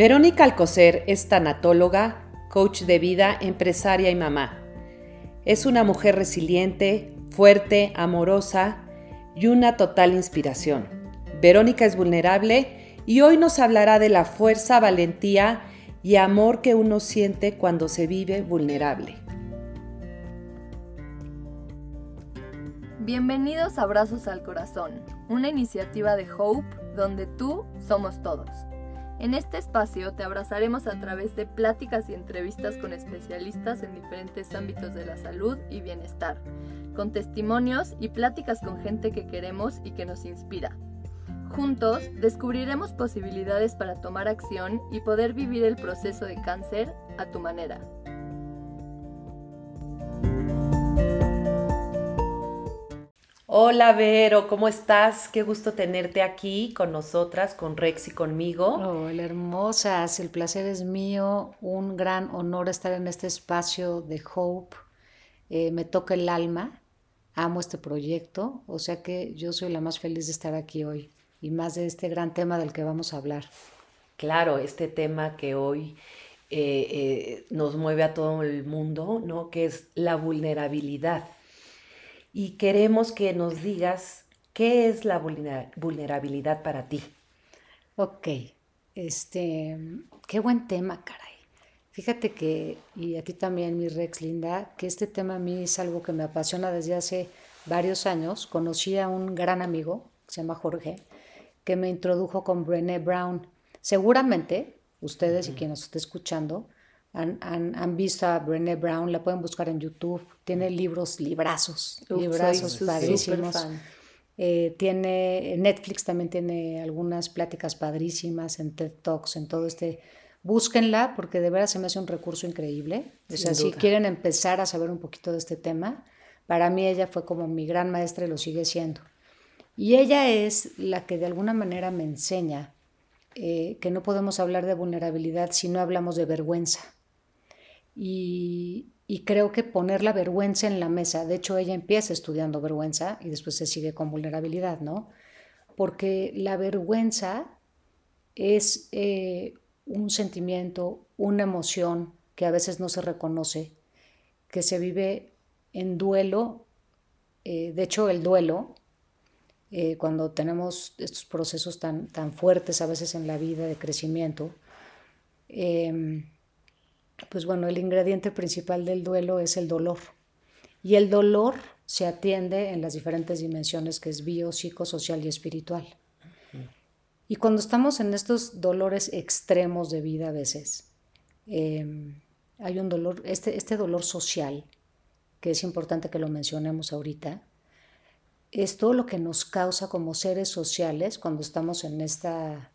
Verónica Alcocer es tanatóloga, coach de vida, empresaria y mamá. Es una mujer resiliente, fuerte, amorosa y una total inspiración. Verónica es vulnerable y hoy nos hablará de la fuerza, valentía y amor que uno siente cuando se vive vulnerable. Bienvenidos a Abrazos al Corazón, una iniciativa de Hope donde tú somos todos. En este espacio te abrazaremos a través de pláticas y entrevistas con especialistas en diferentes ámbitos de la salud y bienestar, con testimonios y pláticas con gente que queremos y que nos inspira. Juntos descubriremos posibilidades para tomar acción y poder vivir el proceso de cáncer a tu manera. Hola Vero, ¿cómo estás? Qué gusto tenerte aquí con nosotras, con Rex y conmigo. Hola hermosas, el placer es mío, un gran honor estar en este espacio de Hope. Eh, me toca el alma, amo este proyecto, o sea que yo soy la más feliz de estar aquí hoy y más de este gran tema del que vamos a hablar. Claro, este tema que hoy eh, eh, nos mueve a todo el mundo, ¿no? Que es la vulnerabilidad y queremos que nos digas qué es la vulnerabilidad para ti. Ok, este, qué buen tema, caray. Fíjate que, y a ti también, mi Rex Linda, que este tema a mí es algo que me apasiona desde hace varios años. Conocí a un gran amigo, que se llama Jorge, que me introdujo con Brené Brown. Seguramente ustedes y quien nos esté escuchando han, visto a Brené Brown, la pueden buscar en YouTube, tiene libros, librazos, librazos padrísimos. Eh, tiene, Netflix también tiene algunas pláticas padrísimas en TED Talks, en todo este. Búsquenla porque de verdad se me hace un recurso increíble. o sea, si quieren empezar a saber un poquito de este tema, para mí ella fue como mi gran maestra y lo sigue siendo. Y ella es la que de alguna manera me enseña eh, que no podemos hablar de vulnerabilidad si no hablamos de vergüenza. Y, creo que poner la vergüenza en la mesa, de hecho ella empieza estudiando vergüenza y después se sigue con vulnerabilidad, ¿no? Porque la vergüenza es eh, un sentimiento, una emoción que a veces no se reconoce, que se vive en duelo. Eh, de hecho, el duelo, eh, cuando tenemos estos procesos tan, tan fuertes a veces en la vida de crecimiento, em, pues bueno, el ingrediente principal del duelo es el dolor. Y el dolor se atiende en las diferentes dimensiones que es bio, psicosocial y espiritual. Y cuando estamos en estos dolores extremos de vida a veces, em, hay un dolor, este, este dolor social, que es importante que lo mencionemos ahorita, es todo lo que nos causa como seres sociales cuando estamos en, esta,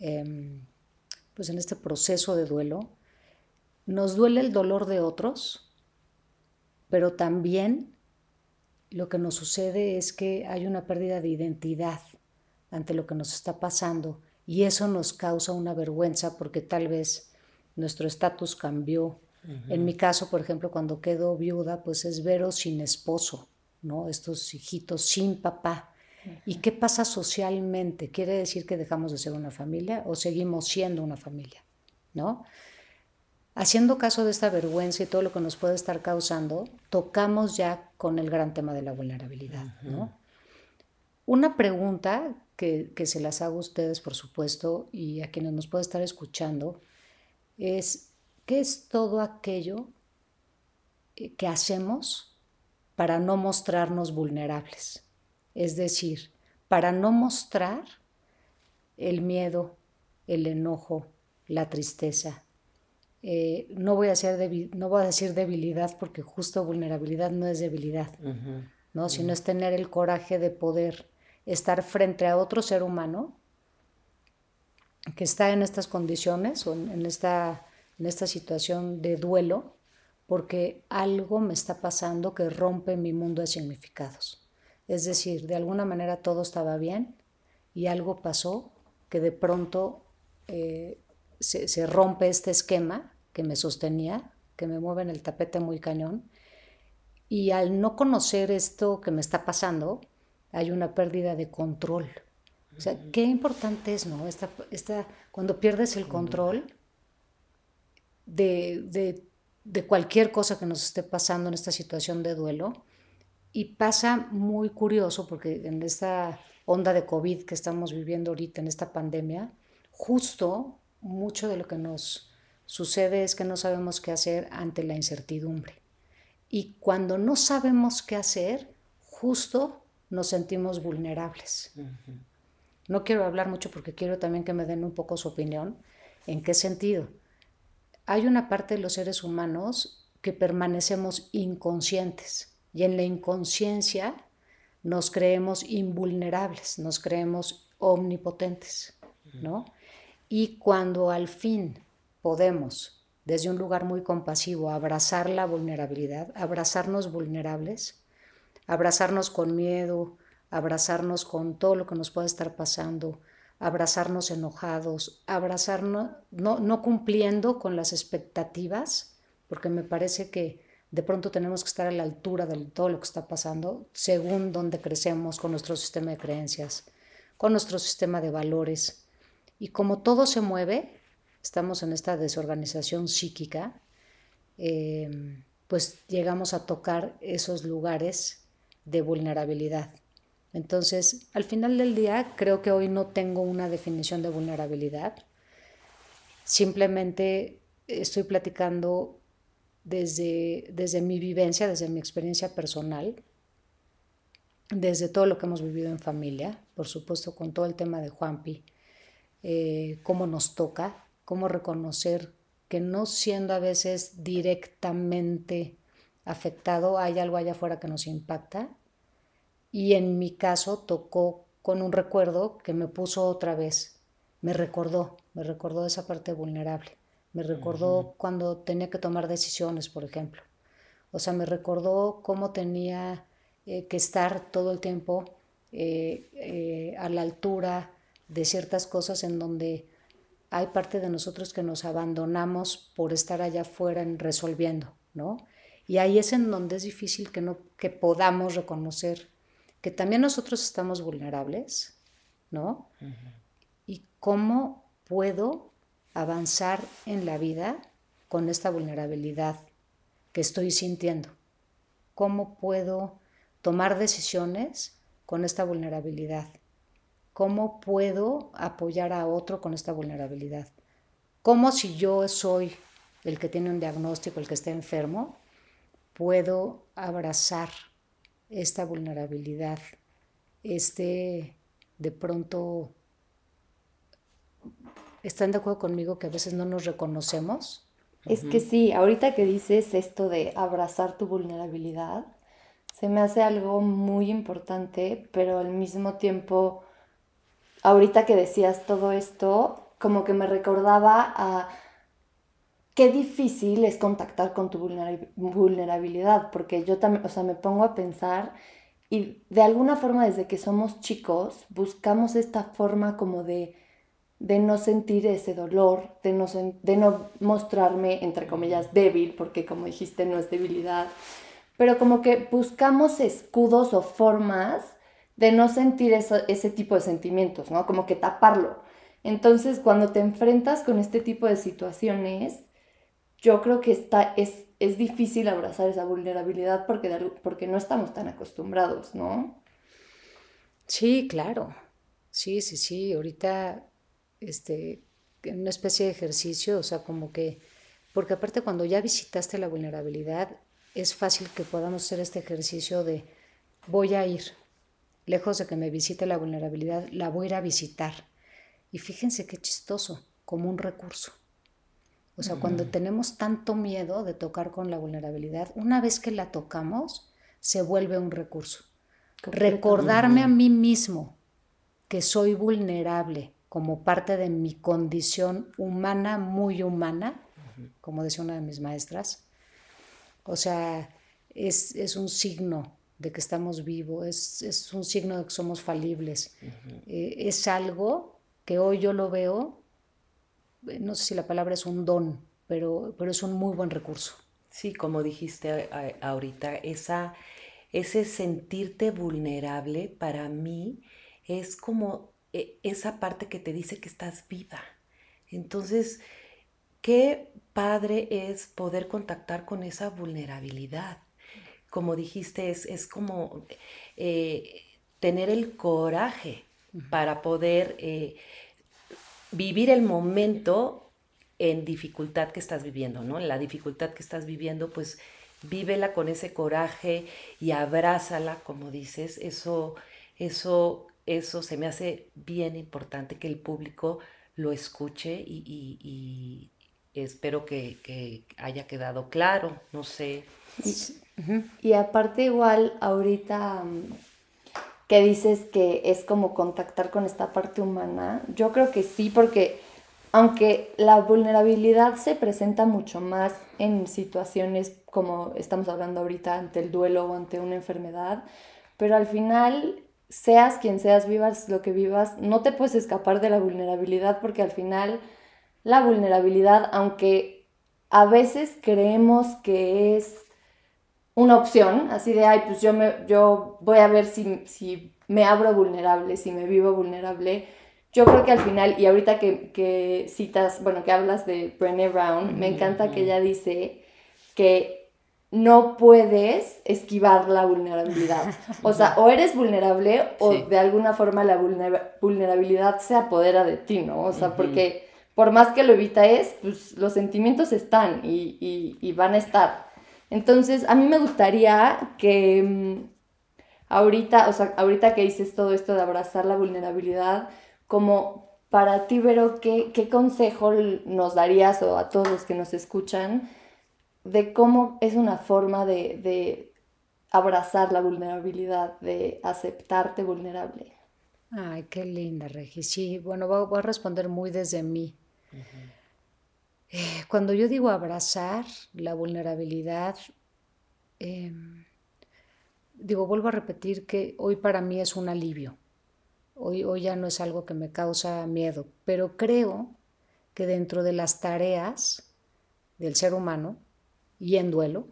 em, pues en este proceso de duelo, nos duele el dolor de otros, pero también lo que nos sucede es que hay una pérdida de identidad ante lo que nos está pasando y eso nos causa una vergüenza porque tal vez nuestro estatus cambió. En mi caso, por ejemplo, cuando quedo viuda, pues es Vero sin esposo, ¿no? Estos hijitos sin papá. ¿Y qué pasa socialmente? ¿Quiere decir que dejamos de ser una familia o seguimos siendo una familia? ¿No? Haciendo caso de esta vergüenza y todo lo que nos puede estar causando, tocamos ya con el gran tema de la vulnerabilidad. Una pregunta que, se las hago a ustedes, por supuesto, y a quienes nos puede estar escuchando, es, ¿qué es todo aquello eh, que hacemos para no mostrarnos vulnerables? Es decir, para no mostrar el miedo, el enojo, la tristeza, eh, no, voy a no voy a decir debilidad porque justo vulnerabilidad no es debilidad, ¿no? sino es tener el coraje de poder estar frente a otro ser humano que está en estas condiciones o en esta, en esta situación de duelo porque algo me está pasando que rompe mi mundo de significados. Es decir, de alguna manera todo estaba bien y algo pasó que de pronto eh, se, se, rompe este esquema que me sostenía, que me mueve en el tapete muy cañón. Y al no conocer esto que me está pasando, hay una pérdida de control. O sea, qué importante es, ¿no? Esta, esta, cuando pierdes el control de, de, de cualquier cosa que nos esté pasando en esta situación de duelo. Y pasa muy curioso porque en esta onda de COVID que estamos viviendo ahorita, en esta pandemia, justo mucho de lo que nos sucede es que no sabemos qué hacer ante la incertidumbre. Y cuando no sabemos qué hacer, justo nos sentimos vulnerables. No quiero hablar mucho porque quiero también que me den un poco su opinión. ¿En qué sentido? Hay una parte de los seres humanos que permanecemos inconscientes y en la inconsciencia nos creemos invulnerables, nos creemos omnipotentes, ¿no? Y cuando al fin podemos, desde un lugar muy compasivo, abrazar la vulnerabilidad, abrazarnos vulnerables, abrazarnos con miedo, abrazarnos con todo lo que nos pueda estar pasando, abrazarnos enojados, abrazarnos no, no cumpliendo con las expectativas, porque me parece que de pronto tenemos que estar a la altura de todo lo que está pasando, según donde crecemos con nuestro sistema de creencias, con nuestro sistema de valores. Y como todo se mueve, estamos en esta desorganización psíquica, eh, pues llegamos a tocar esos lugares de vulnerabilidad. Entonces, al final del día, creo que hoy no tengo una definición de vulnerabilidad. Simplemente estoy platicando desde, desde mi vivencia, desde mi experiencia personal, desde todo lo que hemos vivido en familia, por supuesto con todo el tema de Juanpi, eh, cómo nos toca, cómo reconocer que no siendo a veces directamente afectado, hay algo allá afuera que nos impacta. Y en mi caso tocó con un recuerdo que me puso otra vez, me recordó, me recordó esa parte vulnerable. Me recordó cuando tenía que tomar decisiones, por ejemplo. O sea, me recordó cómo tenía eh, que estar todo el tiempo eh, eh, a la altura de ciertas cosas en donde hay parte de nosotros que nos abandonamos por estar allá afuera resolviendo, ¿no? Y ahí es en donde es difícil que, no, que podamos reconocer que también nosotros estamos vulnerables, ¿no? Y cómo puedo avanzar en la vida con esta vulnerabilidad que estoy sintiendo? ¿Cómo puedo tomar decisiones con esta vulnerabilidad? ¿Cómo puedo apoyar a otro con esta vulnerabilidad? ¿Cómo si yo soy el que tiene un diagnóstico, el que está enfermo, puedo abrazar esta vulnerabilidad, este de pronto ¿Están de acuerdo conmigo que a veces no nos reconocemos? Es que sí, ahorita que dices esto de abrazar tu vulnerabilidad, se me hace algo muy importante, pero al mismo tiempo, ahorita que decías todo esto, como que me recordaba a qué difícil es contactar con tu vulnerabilidad, porque yo también, o sea, me pongo a pensar y de alguna forma desde que somos chicos buscamos esta forma como de de no sentir ese dolor, de no, de no mostrarme, entre comillas, débil, porque como dijiste, no es debilidad, pero como que buscamos escudos o formas de no sentir ese tipo de sentimientos, ¿no? Como que taparlo. Entonces, cuando te enfrentas con este tipo de situaciones, yo creo que está, es, es difícil abrazar esa vulnerabilidad porque, porque no estamos tan acostumbrados, ¿no? Sí, claro. Sí, sí, sí. Ahorita este, una especie de ejercicio, o sea, como que, porque aparte cuando ya visitaste la vulnerabilidad, es fácil que podamos hacer este ejercicio de voy a ir, lejos de que me visite la vulnerabilidad, la voy a ir a visitar. Y fíjense qué chistoso, como un recurso. O sea, cuando tenemos tanto miedo de tocar con la vulnerabilidad, una vez que la tocamos, se vuelve un recurso. Recordarme a mí mismo que soy vulnerable, como parte de mi condición humana, muy humana, como decía una de mis maestras. O sea, es, un signo de que estamos vivos, es, un signo de que somos falibles. Eh, es algo que hoy yo lo veo, eh, no sé si la palabra es un don, pero, pero es un muy buen recurso. Sí, como dijiste ahorita, esa, ese sentirte vulnerable para mí es como eh, esa parte que te dice que estás viva. Entonces, qué padre es poder contactar con esa vulnerabilidad. Como dijiste, es, es como eh, tener el coraje para poder eh, vivir el momento en dificultad que estás viviendo, ¿no? La dificultad que estás viviendo, pues vívela con ese coraje y abrázala, como dices, eso, eso, eso se me hace bien importante que el público lo escuche y, espero que, haya quedado claro, no sé. Y, aparte igual, ahorita mm, que dices que es como contactar con esta parte humana, yo creo que sí, porque aunque la vulnerabilidad se presenta mucho más en situaciones como estamos hablando ahorita ante el duelo o ante una enfermedad, pero al final, seas quien seas, vivas lo que vivas, no te puedes escapar de la vulnerabilidad porque al final la vulnerabilidad, aunque a veces creemos que es una opción, así de, ay, pues yo, me, yo voy a ver si, si me abro vulnerable, si me vivo vulnerable, yo creo que al final, y ahorita que, citas, bueno, que hablas de Brené Brown, me encanta que ella dice que no puedes esquivar la vulnerabilidad. O sea, o eres vulnerable o de alguna forma la vulnerabilidad se apodera de ti, ¿no? O sea, porque por más que lo evites, pues los sentimientos están y, y, van a estar. Entonces, a mí me gustaría que mm, ahorita, o sea, ahorita que dices todo esto de abrazar la vulnerabilidad, como para ti, Vero, ¿qué, ¿qué consejo nos darías o a todos los que nos escuchan de cómo es una forma de, abrazar la vulnerabilidad, de aceptarte vulnerable? Ay, qué linda, Regi. Sí, bueno, voy, a responder muy desde mí. Eh, cuando yo digo abrazar la vulnerabilidad, em, digo, vuelvo a repetir que hoy para mí es un alivio. Hoy, hoy ya no es algo que me causa miedo, pero creo que dentro de las tareas del ser humano y en duelo,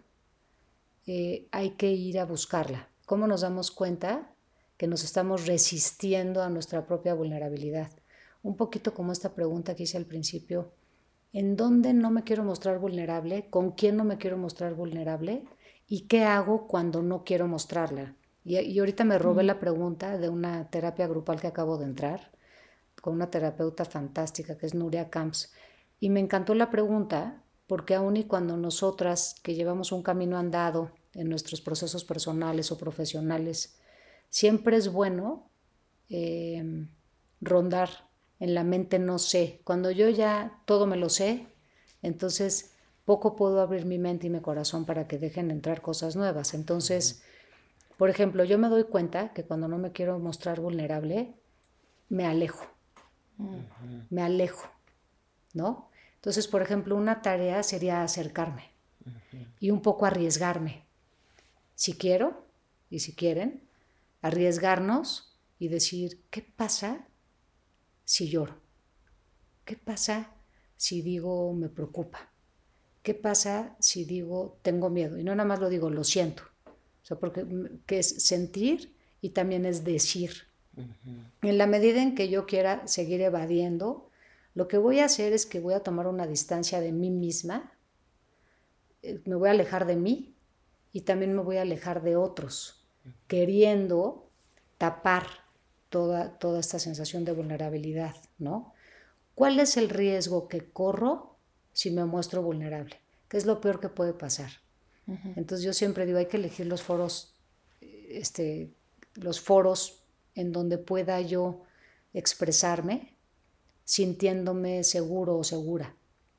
eh, hay que ir a buscarla. ¿Cómo nos damos cuenta que nos estamos resistiendo a nuestra propia vulnerabilidad? Un poquito como esta pregunta que hice al principio, ¿en dónde no me quiero mostrar vulnerable? ¿Con quién no me quiero mostrar vulnerable? ¿Y qué hago cuando no quiero mostrarla? Y, ahorita me robé la pregunta de una terapia grupal que acabo de entrar, con una terapeuta fantástica que es Nuria Camps. Y me encantó la pregunta porque aun y cuando nosotras que llevamos un camino andado en nuestros procesos personales o profesionales, siempre es bueno em, rondar en la mente no sé. Cuando yo ya todo me lo sé, entonces poco puedo abrir mi mente y mi corazón para que dejen entrar cosas nuevas. Entonces, por ejemplo, yo me doy cuenta que cuando no me quiero mostrar vulnerable, me alejo. Me alejo, ¿no? Entonces, por ejemplo, una tarea sería acercarme y un poco arriesgarme. Si quiero y si quieren, arriesgarnos y decir, ¿qué pasa si lloro? ¿Qué pasa si digo me preocupa? ¿Qué pasa si digo tengo miedo? Y no nada más lo digo, lo siento. O sea, porque que es sentir y también es decir. En la medida en que yo quiera seguir evadiendo, lo que voy a hacer es que voy a tomar una distancia de mí misma, eh, me voy a alejar de mí y también me voy a alejar de otros, queriendo tapar toda, toda esta sensación de vulnerabilidad, ¿no? ¿Cuál es el riesgo que corro si me muestro vulnerable? ¿Qué es lo peor que puede pasar? Entonces yo siempre digo, hay que elegir los foros, este, los foros en donde pueda yo expresarme sintiéndome seguro o segura,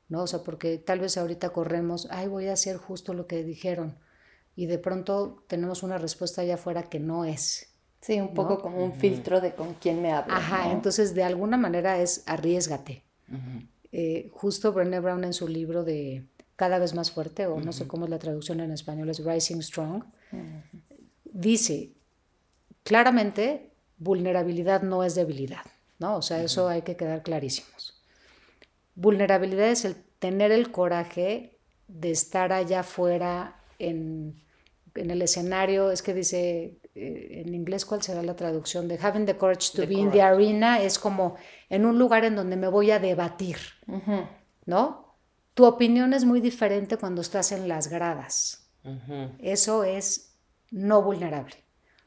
¿no? O sea, porque tal vez ahorita corremos, ay, voy a hacer justo lo que dijeron, y de pronto tenemos una respuesta allá afuera que no es. Sí, un poco como un filtro de con quién me hablo. Ajá, entonces de alguna manera es arriesgate. Eh, justo Brené Brown en su libro de cada vez más fuerte, o no sé cómo es la traducción en español, es Rising Strong, dice claramente, vulnerabilidad no es debilidad, ¿no? O sea, eso hay que quedar clarísimos. Vulnerabilidad es el tener el coraje de estar allá afuera en, en el escenario, es que dice, en inglés, ¿cuál será la traducción? De having the courage to be in the arena es como en un lugar en donde me voy a debatir, ¿no? Tu opinión es muy diferente cuando estás en las gradas. Eso es no vulnerable.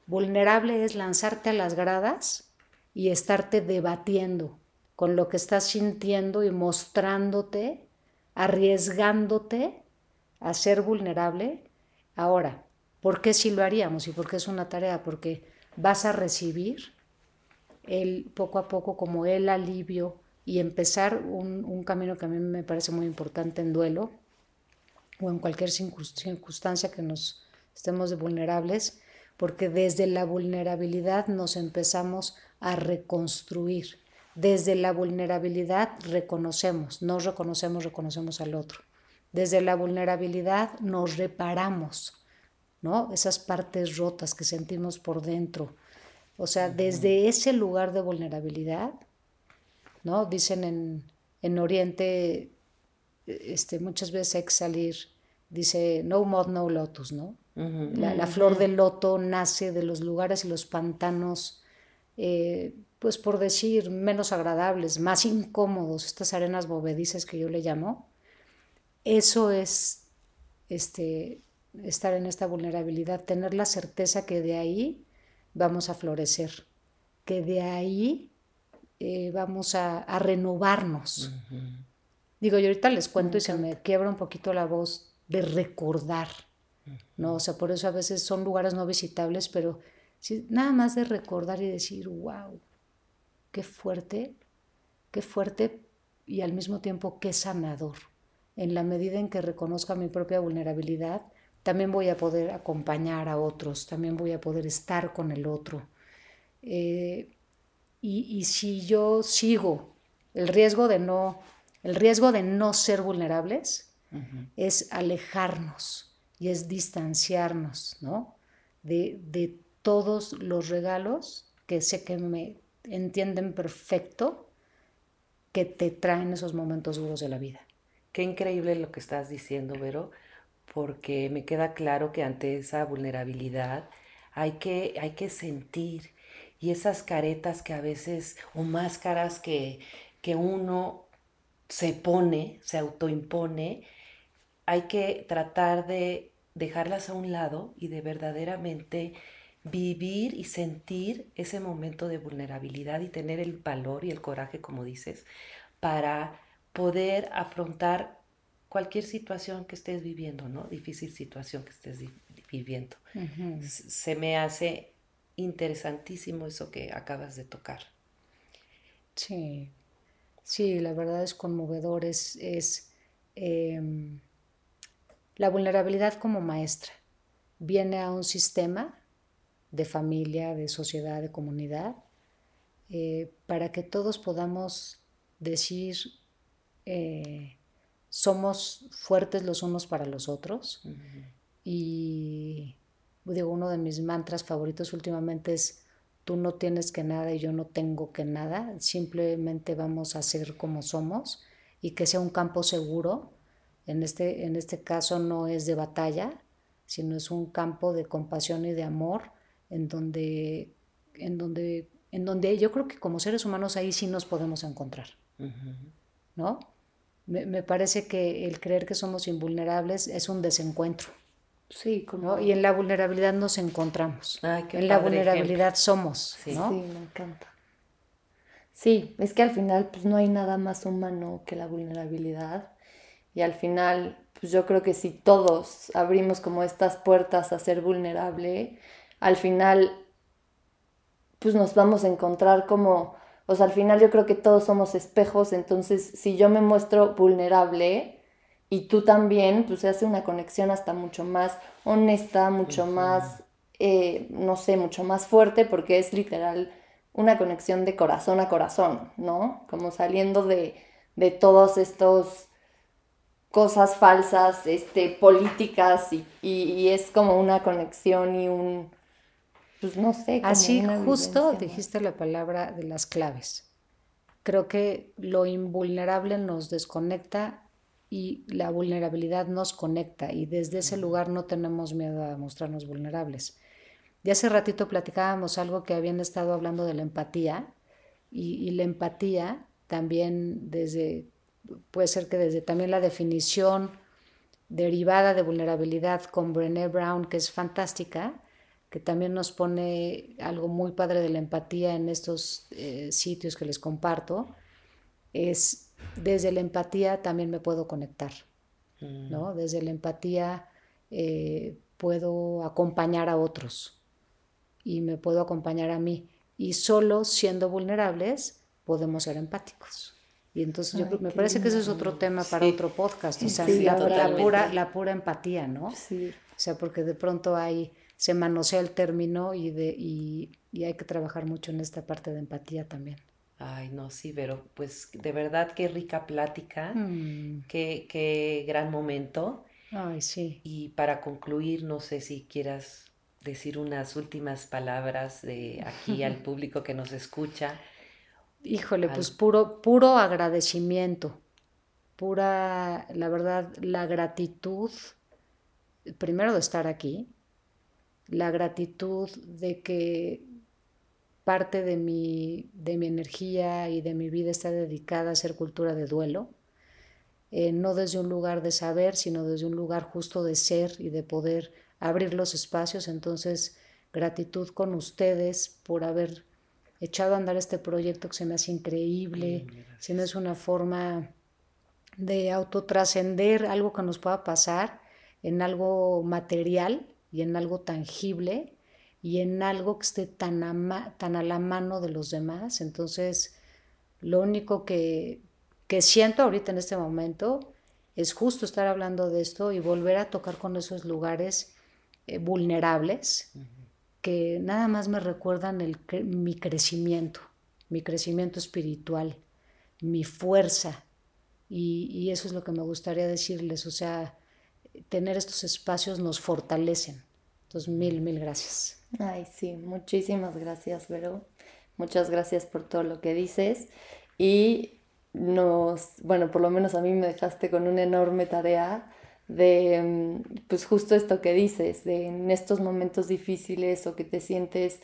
Vulnerable es lanzarte a las gradas y estarte debatiendo con lo que estás sintiendo y mostrándote, arriesgándote a ser vulnerable. Ahora, ¿por qué sí lo haríamos y por qué es una tarea? Porque vas a recibir el, poco a poco como el alivio y empezar un, camino que a mí me parece muy importante en duelo o en cualquier circunstancia que nos estemos vulnerables, porque desde la vulnerabilidad nos empezamos a reconstruir. Desde la vulnerabilidad reconocemos, nos reconocemos, reconocemos al otro. Desde la vulnerabilidad nos reparamos, ¿no? Esas partes rotas que sentimos por dentro. O sea, desde ese lugar de vulnerabilidad, ¿no? Dicen en, en Oriente, este, muchas veces hay que salir, dice, no mod, no lotus, ¿no? la, flor del loto nace de los lugares y los pantanos, eh, pues por decir, menos agradables, más incómodos, estas arenas bovedizas que yo le llamo. Eso es este, estar en esta vulnerabilidad, tener la certeza que de ahí vamos a florecer, que de ahí eh, vamos a, renovarnos. Digo, yo ahorita les cuento y se me quiebra un poquito la voz de recordar ¿no? O sea, por eso a veces son lugares no visitables, pero nada más de recordar y decir, wow, qué fuerte, qué fuerte y al mismo tiempo qué sanador. En la medida en que reconozca mi propia vulnerabilidad, también voy a poder acompañar a otros, también voy a poder estar con el otro. Eh, y, si yo sigo el riesgo de no, el riesgo de no ser vulnerables es alejarnos y es distanciarnos, ¿no? De, de todos los regalos que sé que me entienden perfecto que te traen esos momentos duros de la vida. Qué increíble lo que estás diciendo, Vero, porque me queda claro que ante esa vulnerabilidad hay que, hay que sentir y esas caretas que a veces, o máscaras que, que uno se pone, se autoimpone, hay que tratar de dejarlas a un lado y de verdaderamente vivir y sentir ese momento de vulnerabilidad y tener el valor y el coraje, como dices, para poder afrontar cualquier situación que estés viviendo, ¿no? Difícil situación que estés viviendo. Se me hace interesantísimo eso que acabas de tocar. Sí, sí, la verdad es conmovedor, es, em, la vulnerabilidad como maestra viene a un sistema de familia, de sociedad, de comunidad, eh, para que todos podamos decir eh, somos fuertes los unos para los otros. Y digo, uno de mis mantras favoritos últimamente es tú no tienes que nada y yo no tengo que nada, simplemente vamos a ser como somos y que sea un campo seguro en este, en este caso no es de batalla, sino es un campo de compasión y de amor en donde, en donde, en donde yo creo que como seres humanos ahí sí nos podemos encontrar. ¿No? Me, parece que el creer que somos invulnerables es un desencuentro. Sí, como... Y en la vulnerabilidad nos encontramos. en la vulnerabilidad somos. Sí. ¿no? sí, me encanta. Sí, es que al final pues no hay nada más humano que la vulnerabilidad y al final, pues yo creo que si todos abrimos como estas puertas a ser vulnerable, al final, pues nos vamos a encontrar como, o sea, al final yo creo que todos somos espejos, entonces si yo me muestro vulnerable y tú también, pues se hace una conexión hasta mucho más honesta, mucho más, eh, no sé, mucho más fuerte, porque es literal una conexión de corazón a corazón, ¿no? Como saliendo de, de todos estos cosas falsas, este, políticas y, es como una conexión y un, pues no sé. Así justo dijiste la palabra de las claves. Creo que lo invulnerable nos desconecta y la vulnerabilidad nos conecta y desde ese lugar no tenemos miedo a mostrarnos vulnerables. Y hace ratito platicábamos algo que habían estado hablando de la empatía y, la empatía también desde, puede ser que desde también la definición derivada de vulnerabilidad con Brené Brown, que es fantástica, que también nos pone algo muy padre de la empatía en estos eh, sitios que les comparto, es desde la empatía también me puedo conectar, ¿no? Mm. Desde la empatía eh, puedo acompañar a otros y me puedo acompañar a mí. Y solo siendo vulnerables podemos ser empáticos. Y entonces yo, me parece que ese es otro tema para otro podcast, o sea, la, pura, la pura empatía, ¿no? Sí. O sea, porque de pronto hay, se manosea el término y, de, y, hay que trabajar mucho en esta parte de empatía también. Ay, no, sí, pero pues de verdad qué rica plática, mm. qué, qué gran momento. Ay, sí. Y para concluir, no sé si quieras decir unas últimas palabras de aquí al público que nos escucha. Híjole, pues puro, puro agradecimiento, pura, la verdad, la gratitud, primero de estar aquí, la gratitud de que parte de mi, de mi energía y de mi vida está dedicada a ser cultura de duelo, eh, no desde un lugar de saber, sino desde un lugar justo de ser y de poder abrir los espacios. Entonces, gratitud con ustedes por haber echado a andar este proyecto que se me hace increíble, si no es una forma de autotrascender algo que nos pueda pasar en algo material y en algo tangible y en algo que esté tan tan a la mano de los demás. Entonces, lo único que, que siento ahorita en este momento es justo estar hablando de esto y volver a tocar con esos lugares eh, vulnerables que nada más me recuerdan el, mi crecimiento, mi crecimiento espiritual, mi fuerza. Y, eso es lo que me gustaría decirles, o sea, tener estos espacios nos fortalecen. Entonces, mil, mil gracias. Ay, sí, muchísimas gracias, Vero. Muchas gracias por todo lo que dices. Y nos, bueno, por lo menos a mí me dejaste con una enorme tarea de, mm, pues justo esto que dices, de en estos momentos difíciles o que te sientes,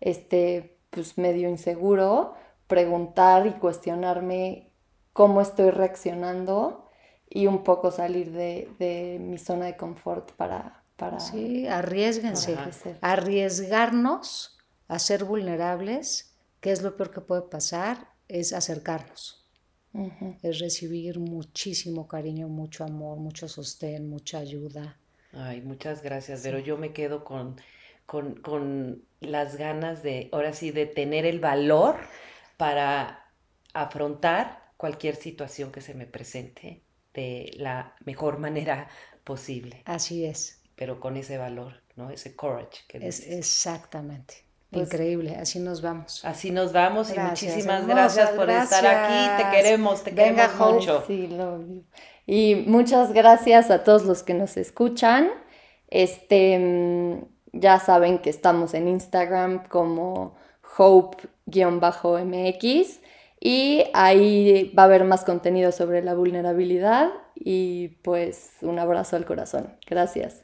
este, pues medio inseguro, preguntar y cuestionarme cómo estoy reaccionando y un poco salir de, mi zona de confort para... para sí, arriesguense. Arriesgarnos a ser vulnerables, que es lo peor que puede pasar, es acercarnos. Es recibir muchísimo cariño, mucho amor, mucho sostén, mucha ayuda. Ay, muchas gracias, pero yo me quedo con, con, las ganas de, ahora sí, de tener el valor para afrontar cualquier situación que se me presente de la mejor manera posible. Así es. Pero con ese valor, ¿no? Ese courage que es Exactamente. Pues Increíble, así nos vamos. Así nos vamos y muchísimas gracias por estar aquí. Te queremos, te queremos mucho. Sí, lo... Y muchas gracias a todos los que nos escuchan. Este, mm, ya saben que estamos en Instagram como hope-mx y ahí va a haber más contenido sobre la vulnerabilidad y pues un abrazo al corazón. Gracias.